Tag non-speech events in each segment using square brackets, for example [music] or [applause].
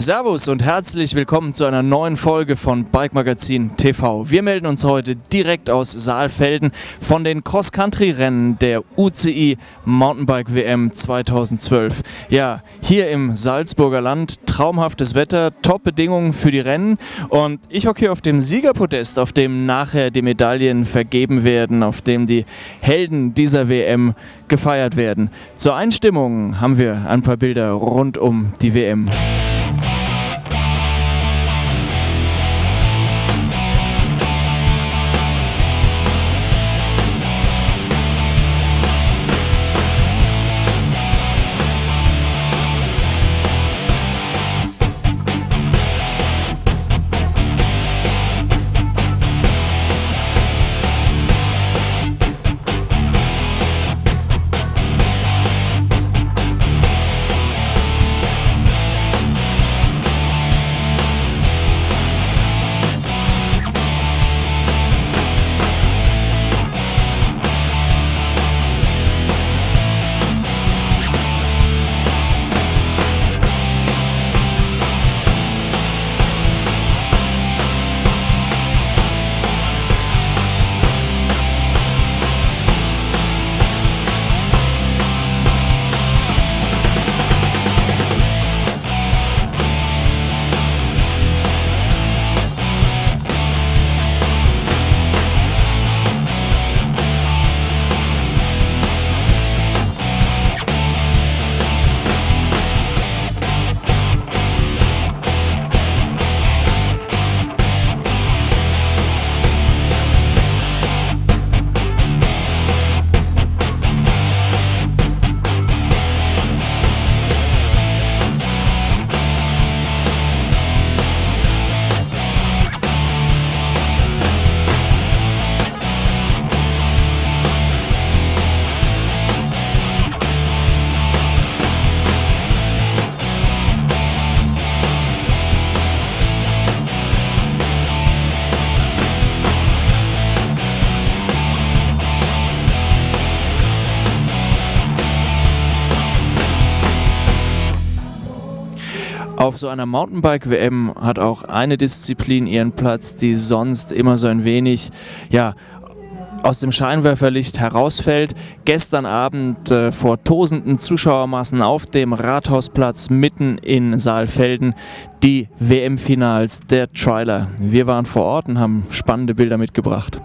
Servus und herzlich willkommen zu einer neuen Folge von Bike Magazin TV. Wir melden uns heute direkt aus Saalfelden von den Cross-Country-Rennen der UCI Mountainbike WM 2012. Ja, hier im Salzburger Land traumhaftes Wetter, Top-Bedingungen für die Rennen und ich hocke hier auf dem Siegerpodest, auf dem nachher die Medaillen vergeben werden, auf dem die Helden dieser WM gefeiert werden. Zur Einstimmung haben wir ein paar Bilder rund um die WM. Auf so einer Mountainbike-WM hat auch eine Disziplin ihren Platz, die sonst immer so ein wenig, ja, aus dem Scheinwerferlicht herausfällt. Gestern Abend äh, vor tosenden Zuschauermassen auf dem Rathausplatz mitten in Saalfelden die WM-Finals der Triler. Wir waren vor Ort und haben spannende Bilder mitgebracht.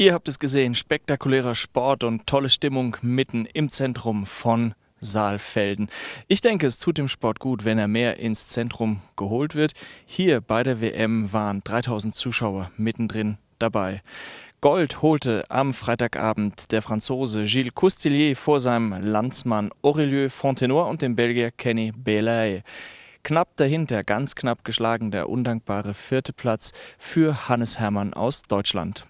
Ihr habt es gesehen, spektakulärer Sport und tolle Stimmung mitten im Zentrum von Saalfelden. Ich denke, es tut dem Sport gut, wenn er mehr ins Zentrum geholt wird. Hier bei der WM waren 3000 Zuschauer mittendrin dabei. Gold holte am Freitagabend der Franzose Gilles Coustillier vor seinem Landsmann Aurelieu Fontenoy und dem Belgier Kenny Belay. Knapp dahinter, ganz knapp geschlagen, der undankbare vierte Platz für Hannes Hermann aus Deutschland.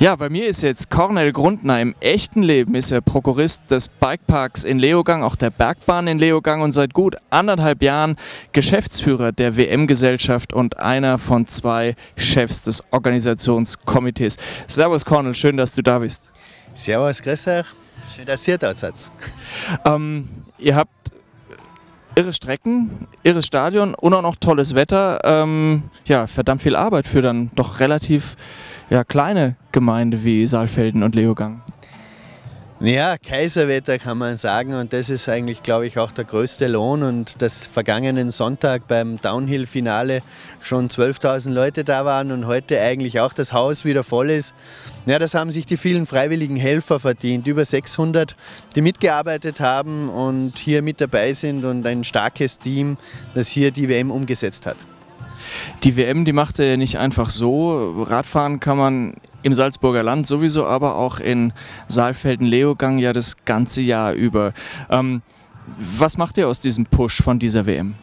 Ja, bei mir ist jetzt Cornel Grundner. Im echten Leben ist er Prokurist des Bikeparks in Leogang, auch der Bergbahn in Leogang und seit gut anderthalb Jahren Geschäftsführer der WM-Gesellschaft und einer von zwei Chefs des Organisationskomitees. Servus Cornel, schön, dass du da bist. Servus, grüß euch. Schön, dass ihr da seid. Ähm, ihr habt irre Strecken, irres Stadion und auch noch tolles Wetter. Ähm, ja, verdammt viel Arbeit für dann doch relativ ja, kleine Gemeinde wie Saalfelden und Leogang. Ja, Kaiserwetter kann man sagen und das ist eigentlich, glaube ich, auch der größte Lohn und dass vergangenen Sonntag beim Downhill-Finale schon 12.000 Leute da waren und heute eigentlich auch das Haus wieder voll ist. Ja, das haben sich die vielen freiwilligen Helfer verdient, über 600, die mitgearbeitet haben und hier mit dabei sind und ein starkes Team, das hier die WM umgesetzt hat. Die WM, die macht er ja nicht einfach so. Radfahren kann man im Salzburger Land sowieso, aber auch in Saalfelden-Leogang ja das ganze Jahr über. Ähm, was macht ihr aus diesem Push von dieser WM?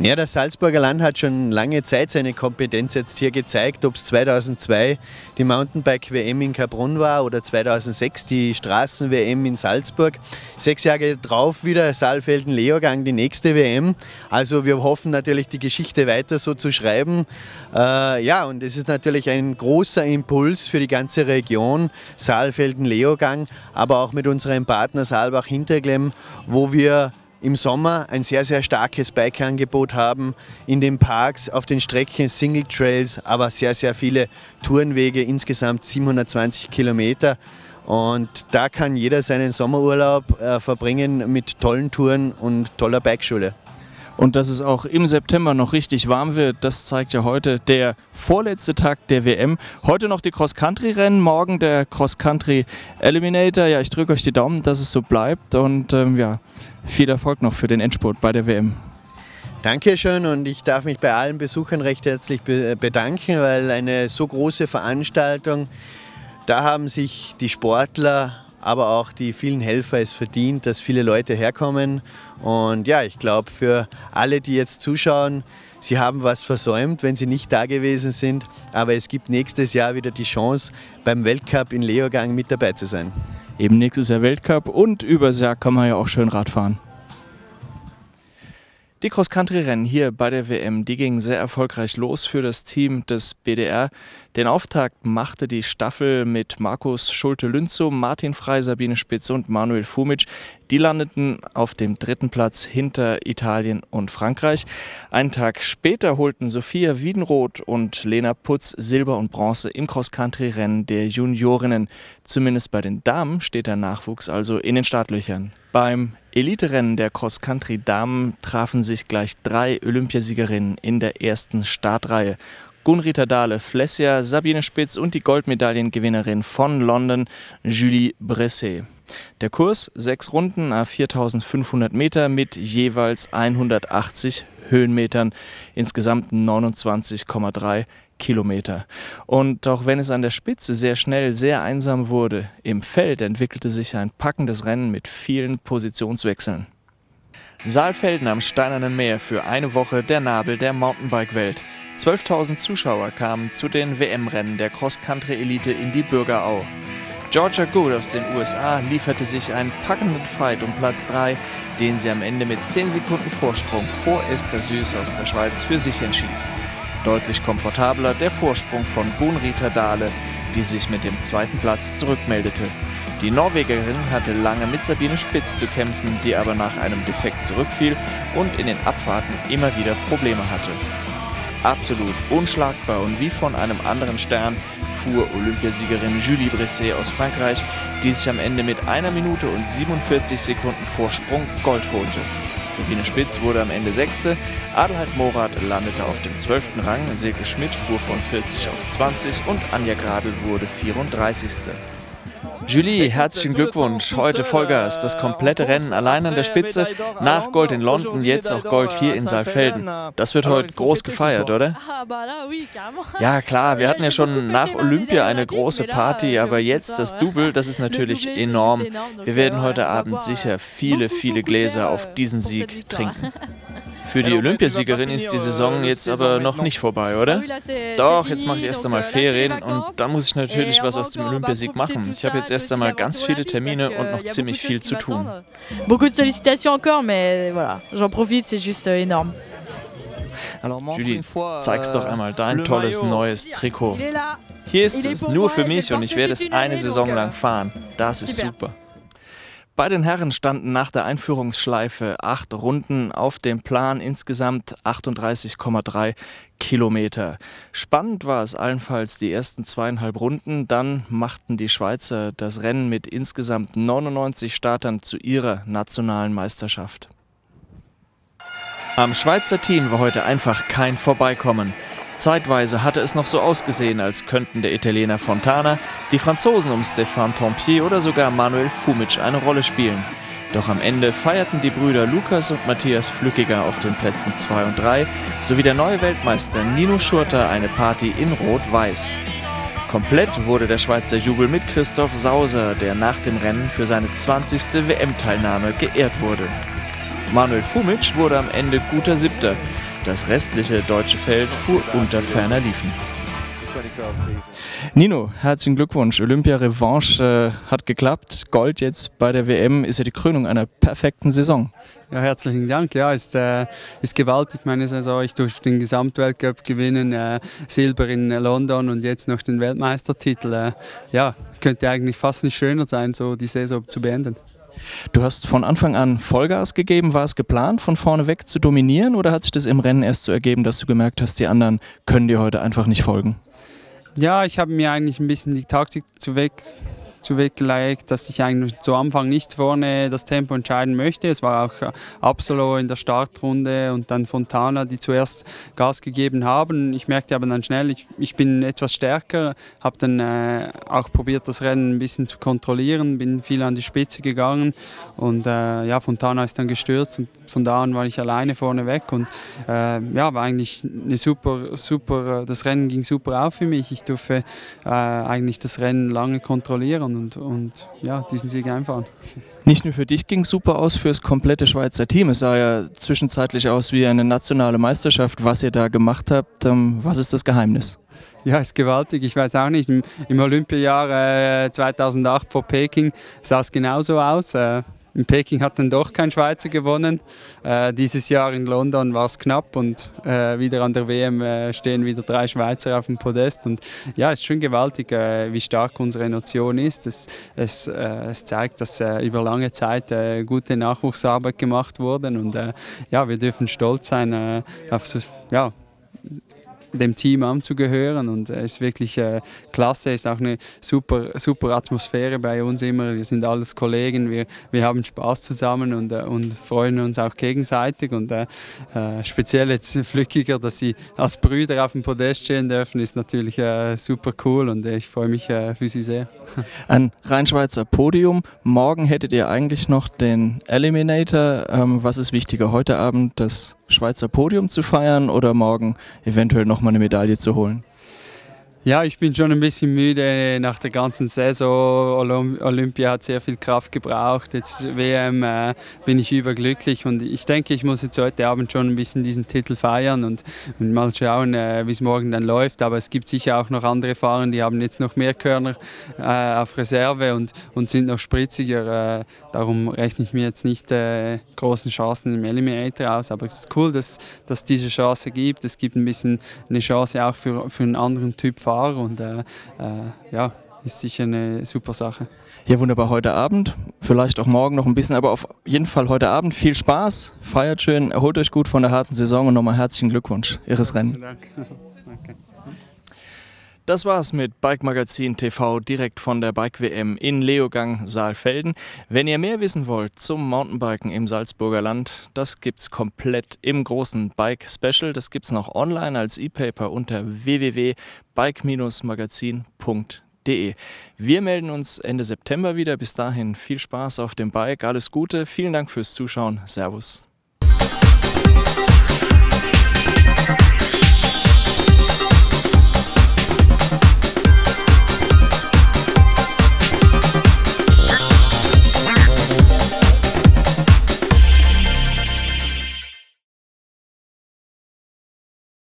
Ja, das Salzburger Land hat schon lange Zeit seine Kompetenz jetzt hier gezeigt, ob es 2002 die Mountainbike-WM in Kabrunn war oder 2006 die Straßen-WM in Salzburg. Sechs Jahre drauf wieder Saalfelden-Leogang, die nächste WM. Also wir hoffen natürlich, die Geschichte weiter so zu schreiben. Äh, ja, und es ist natürlich ein großer Impuls für die ganze Region, Saalfelden-Leogang, aber auch mit unserem Partner Saalbach-Hinterglemm, wo wir im Sommer ein sehr, sehr starkes Bike-Angebot haben. In den Parks, auf den Strecken Single Trails, aber sehr, sehr viele Tourenwege, insgesamt 720 Kilometer. Und da kann jeder seinen Sommerurlaub äh, verbringen mit tollen Touren und toller Bikeschule. Und dass es auch im September noch richtig warm wird, das zeigt ja heute der vorletzte Tag der WM. Heute noch die Cross-Country-Rennen, morgen der Cross-Country Eliminator. Ja, ich drücke euch die Daumen, dass es so bleibt. Und ähm, ja, viel Erfolg noch für den Endspurt bei der WM. Dankeschön und ich darf mich bei allen Besuchern recht herzlich bedanken, weil eine so große Veranstaltung, da haben sich die Sportler, aber auch die vielen Helfer es verdient, dass viele Leute herkommen. Und ja, ich glaube, für alle, die jetzt zuschauen, sie haben was versäumt, wenn sie nicht da gewesen sind. Aber es gibt nächstes Jahr wieder die Chance, beim Weltcup in Leogang mit dabei zu sein. Eben nächstes Jahr Weltcup und übers Jahr kann man ja auch schön Rad fahren. Die Cross-Country-Rennen hier bei der WM, die gingen sehr erfolgreich los für das Team des BDR. Den Auftakt machte die Staffel mit Markus Schulte-Lünzow, Martin Frey, Sabine Spitz und Manuel Fumic. Die landeten auf dem dritten Platz hinter Italien und Frankreich. Einen Tag später holten Sophia Wiedenroth und Lena Putz Silber und Bronze im Cross-Country-Rennen der Juniorinnen. Zumindest bei den Damen steht der Nachwuchs also in den Startlöchern. Beim Eliterennen der Cross-Country-Damen trafen sich gleich drei Olympiasiegerinnen in der ersten Startreihe. Gunrita Dahle, Flessia, Sabine Spitz und die Goldmedaillengewinnerin von London, Julie Bresset. Der Kurs sechs Runden a 4500 Meter mit jeweils 180 Höhenmetern, insgesamt 29,3 Kilometer. Und auch wenn es an der Spitze sehr schnell sehr einsam wurde, im Feld entwickelte sich ein packendes Rennen mit vielen Positionswechseln. Saalfelden am Steinernen Meer für eine Woche der Nabel der Mountainbike-Welt. 12.000 Zuschauer kamen zu den WM-Rennen der Cross-Country-Elite in die Bürgerau. Georgia Good aus den USA lieferte sich einen packenden Fight um Platz 3, den sie am Ende mit 10 Sekunden Vorsprung vor Esther Süß aus der Schweiz für sich entschied. Deutlich komfortabler der Vorsprung von Gunrita Dahle, die sich mit dem zweiten Platz zurückmeldete. Die Norwegerin hatte lange mit Sabine Spitz zu kämpfen, die aber nach einem Defekt zurückfiel und in den Abfahrten immer wieder Probleme hatte. Absolut unschlagbar und wie von einem anderen Stern fuhr Olympiasiegerin Julie Bresset aus Frankreich, die sich am Ende mit einer Minute und 47 Sekunden Vorsprung Gold holte. Sabine Spitz wurde am Ende Sechste, Adelheid Morath landete auf dem 12. Rang, Silke Schmidt fuhr von 40 auf 20 und Anja Gradl wurde 34. Julie, herzlichen Glückwunsch. Heute Vollgas. Das komplette Rennen allein an der Spitze. Nach Gold in London, jetzt auch Gold hier in Saalfelden. Das wird heute groß gefeiert, oder? Ja, klar. Wir hatten ja schon nach Olympia eine große Party, aber jetzt das Double, das ist natürlich enorm. Wir werden heute Abend sicher viele, viele Gläser auf diesen Sieg trinken. Für die Olympiasiegerin ist die Saison jetzt aber noch nicht vorbei, oder? Doch, jetzt mache ich erst einmal Ferien und dann muss ich natürlich was aus dem Olympiasieg machen. Ich habe jetzt erst einmal ganz viele Termine und noch ziemlich viel zu tun. Beaucoup de sollicitations encore, mais voilà, j'en profite, c'est juste euh, énorme. Julie, zeig's doch einmal dein tolles neues Trikot. Hier ist es, nur für mich und ich werde es eine Saison lang fahren. Das ist super. Bei den Herren standen nach der Einführungsschleife acht Runden auf dem Plan, insgesamt 38,3 Kilometer. Spannend war es allenfalls die ersten zweieinhalb Runden, dann machten die Schweizer das Rennen mit insgesamt 99 Startern zu ihrer nationalen Meisterschaft. Am Schweizer Team war heute einfach kein Vorbeikommen. Zeitweise hatte es noch so ausgesehen, als könnten der Italiener Fontana, die Franzosen um Stéphane Tempier oder sogar Manuel Fumic eine Rolle spielen. Doch am Ende feierten die Brüder Lukas und Matthias Flückiger auf den Plätzen 2 und 3 sowie der neue Weltmeister Nino Schurter eine Party in Rot-Weiß. Komplett wurde der Schweizer Jubel mit Christoph Sauser, der nach dem Rennen für seine 20. WM-Teilnahme geehrt wurde. Manuel Fumic wurde am Ende guter Siebter. Das restliche deutsche Feld fuhr unter ferner Liefen. Nino, herzlichen Glückwunsch. Olympia-Revanche äh, hat geklappt. Gold jetzt bei der WM ist ja die Krönung einer perfekten Saison. Ja, herzlichen Dank. Ja, ist, äh, ist gewaltig meine Saison. Ich durfte den Gesamtweltcup gewinnen, äh, Silber in London und jetzt noch den Weltmeistertitel. Äh, ja, könnte eigentlich fast nicht schöner sein, so die Saison zu beenden. Du hast von Anfang an Vollgas gegeben. War es geplant, von vorne weg zu dominieren oder hat sich das im Rennen erst so ergeben, dass du gemerkt hast, die anderen können dir heute einfach nicht folgen? Ja, ich habe mir eigentlich ein bisschen die Taktik zu weg zuweggelegt, dass ich eigentlich zu Anfang nicht vorne das Tempo entscheiden möchte. Es war auch Absolo in der Startrunde und dann Fontana, die zuerst Gas gegeben haben. Ich merkte aber dann schnell, ich, ich bin etwas stärker, habe dann äh, auch probiert, das Rennen ein bisschen zu kontrollieren, bin viel an die Spitze gegangen und äh, ja, Fontana ist dann gestürzt und von da an war ich alleine vorne weg und äh, ja, war eigentlich eine super, super, das Rennen ging super auf für mich. Ich durfte äh, eigentlich das Rennen lange kontrollieren und, und ja, diesen Sieg einfahren. Nicht nur für dich ging es super aus, für das komplette Schweizer Team. Es sah ja zwischenzeitlich aus wie eine nationale Meisterschaft, was ihr da gemacht habt. Ähm, was ist das Geheimnis? Ja, ist gewaltig. Ich weiß auch nicht. Im, im Olympiajahr äh, 2008 vor Peking sah es genauso aus. Äh, in Peking hat dann doch kein Schweizer gewonnen. Äh, dieses Jahr in London war es knapp und äh, wieder an der WM äh, stehen wieder drei Schweizer auf dem Podest. Und ja, es ist schon gewaltig, äh, wie stark unsere Nation ist. Es, es, äh, es zeigt, dass äh, über lange Zeit gute Nachwuchsarbeit gemacht wurde. Und ja, wir dürfen stolz sein auf so, ja, dem Team anzugehören. Und es ist wirklich äh, klasse, ist auch eine super, super Atmosphäre bei uns immer, wir sind alles Kollegen, wir, wir haben Spaß zusammen und, äh, und freuen uns auch gegenseitig. Und äh, äh speziell jetzt Flückiger, dass sie als Brüder auf dem Podest stehen dürfen, ist natürlich äh, super cool. Und ich freue mich äh, für sie sehr. [laughs] Ein Rheinschweizer Podium, morgen hättet ihr eigentlich noch den Eliminator, ähm, was ist wichtiger, heute Abend das Schweizer Podium zu feiern oder morgen eventuell nochmal eine Medaille zu holen? Ja, ich bin schon ein bisschen müde nach der ganzen Saison. Olympia hat sehr viel Kraft gebraucht. Jetzt WM äh, bin ich überglücklich und ich denke, ich muss jetzt heute Abend schon ein bisschen diesen Titel feiern und, und mal schauen, äh, wie es morgen dann läuft. Aber es gibt sicher auch noch andere Fahrer, die haben jetzt noch mehr Körner äh, auf Reserve und, und sind noch spritziger. Äh, darum rechne ich mir jetzt nicht äh, großen Chancen im Eliminator aus. Aber es ist cool, dass es diese Chance gibt. Es gibt ein bisschen eine Chance auch für, für einen anderen Typ Fahrer Fahrer und äh, äh, ja, ist sicher eine super Sache. Ja, wunderbar heute Abend. Vielleicht auch morgen noch ein bisschen, aber auf jeden Fall heute Abend viel Spaß. Feiert schön, erholt euch gut von der harten Saison und nochmal herzlichen Glückwunsch. Ihres Rennen. Dank. Das war's mit Bike Magazin TV direkt von der Bike WM in Leogang Saalfelden. Wenn ihr mehr wissen wollt zum Mountainbiken im Salzburger Land, das gibt's komplett im großen Bike Special. Das gibt's noch online als E-Paper unter www.bike-magazin.de. Wir melden uns Ende September wieder. Bis dahin viel Spaß auf dem Bike, alles Gute, vielen Dank fürs Zuschauen. Servus.